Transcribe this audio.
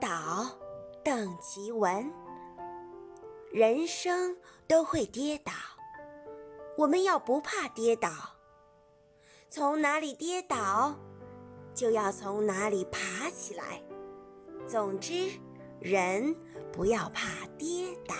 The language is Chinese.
倒邓奇文人生都会跌倒，我们要不怕跌倒。从哪里跌倒就要从哪里爬起来。总之，人不要怕跌倒。